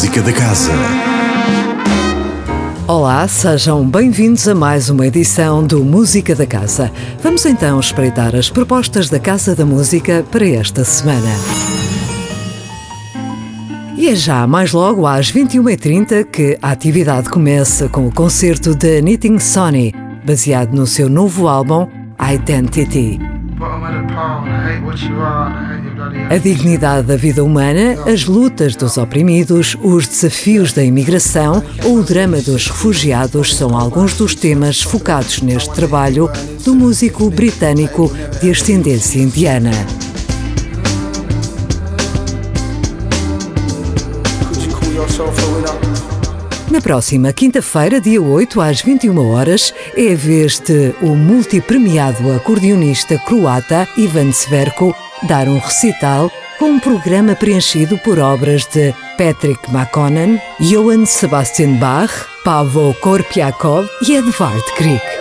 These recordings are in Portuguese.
Música da Casa. Olá, sejam bem-vindos a mais uma edição do Música da Casa. Vamos então espreitar as propostas da Casa da Música para esta semana. E é já mais logo às 21h30 que a atividade começa com o concerto de Knitting Sonny, baseado no seu novo álbum Identity. A dignidade da vida humana, as lutas dos oprimidos, os desafios da imigração ou o drama dos refugiados são alguns dos temas focados neste trabalho do músico britânico de ascendência indiana. Na próxima quinta-feira, dia 8, às 21 horas, é a vez de o multipremiado acordeonista croata Ivan Sverko dar um recital com um programa preenchido por obras de Patrick McConnon, Johann Sebastian Bach, Pavo Korpiakov e Edvard Grieg.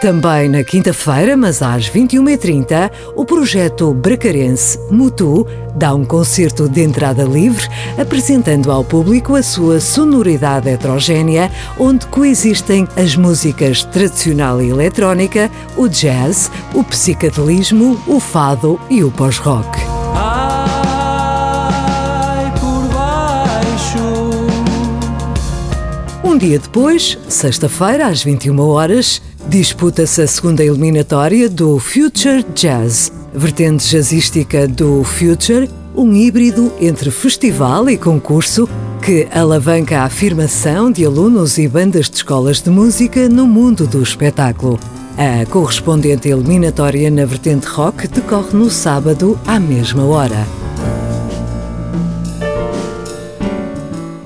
Também na quinta-feira, mas às 21h30, o projeto bracarense Mutu dá um concerto de entrada livre, apresentando ao público a sua sonoridade heterogénea, onde coexistem as músicas tradicional e eletrónica, o jazz, o psicadelismo, o fado e o pós-rock. Um dia depois, sexta-feira, às 21 horas, disputa-se a segunda eliminatória do Future Jazz, vertente jazzística do Future, um híbrido entre festival e concurso que alavanca a afirmação de alunos e bandas de escolas de música no mundo do espetáculo. A correspondente eliminatória na vertente rock decorre no sábado à mesma hora.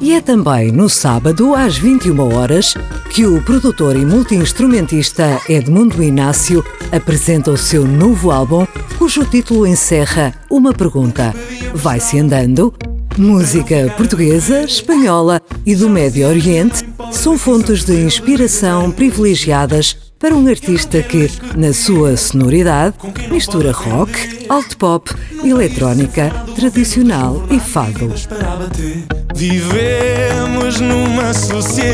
E é também no sábado, às 21 horas, que o produtor e multiinstrumentista Edmundo Inácio apresenta o seu novo álbum, cujo título encerra uma pergunta: Vai-se andando? Música portuguesa, espanhola e do Médio Oriente são fontes de inspiração privilegiadas para um artista que, na sua sonoridade, mistura rock, alt pop, eletrónica, tradicional e fado. Vivemos numa sociedade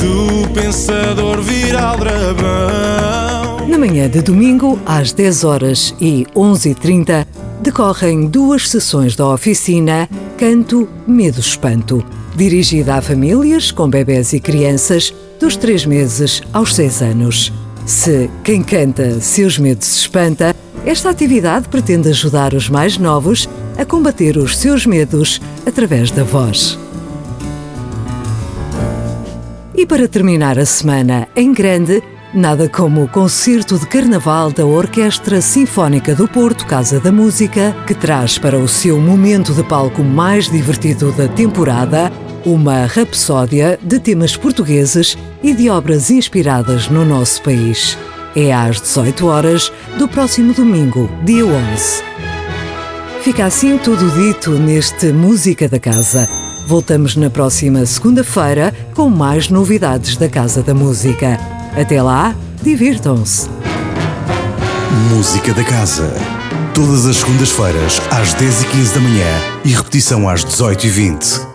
do pensador viral dragão. Na manhã de domingo, às 10 horas e 11h30, decorrem duas sessões da oficina Canto Medo Espanto, dirigida a famílias com bebés e crianças dos 3 meses aos 6 anos. Se quem canta seus medos espanta, esta atividade pretende ajudar os mais novos a combater os seus medos através da voz. E para terminar a semana em grande, nada como o concerto de carnaval da Orquestra Sinfónica do Porto Casa da Música, que traz para o seu momento de palco mais divertido da temporada uma rapsódia de temas portugueses e de obras inspiradas no nosso país. É às 18 horas do próximo domingo, dia 11. Fica assim tudo dito neste Música da Casa. Voltamos na próxima segunda-feira com mais novidades da Casa da Música. Até lá, divirtam-se. Música da Casa. Todas as segundas-feiras, às 10h15 da manhã e repetição às 18h20.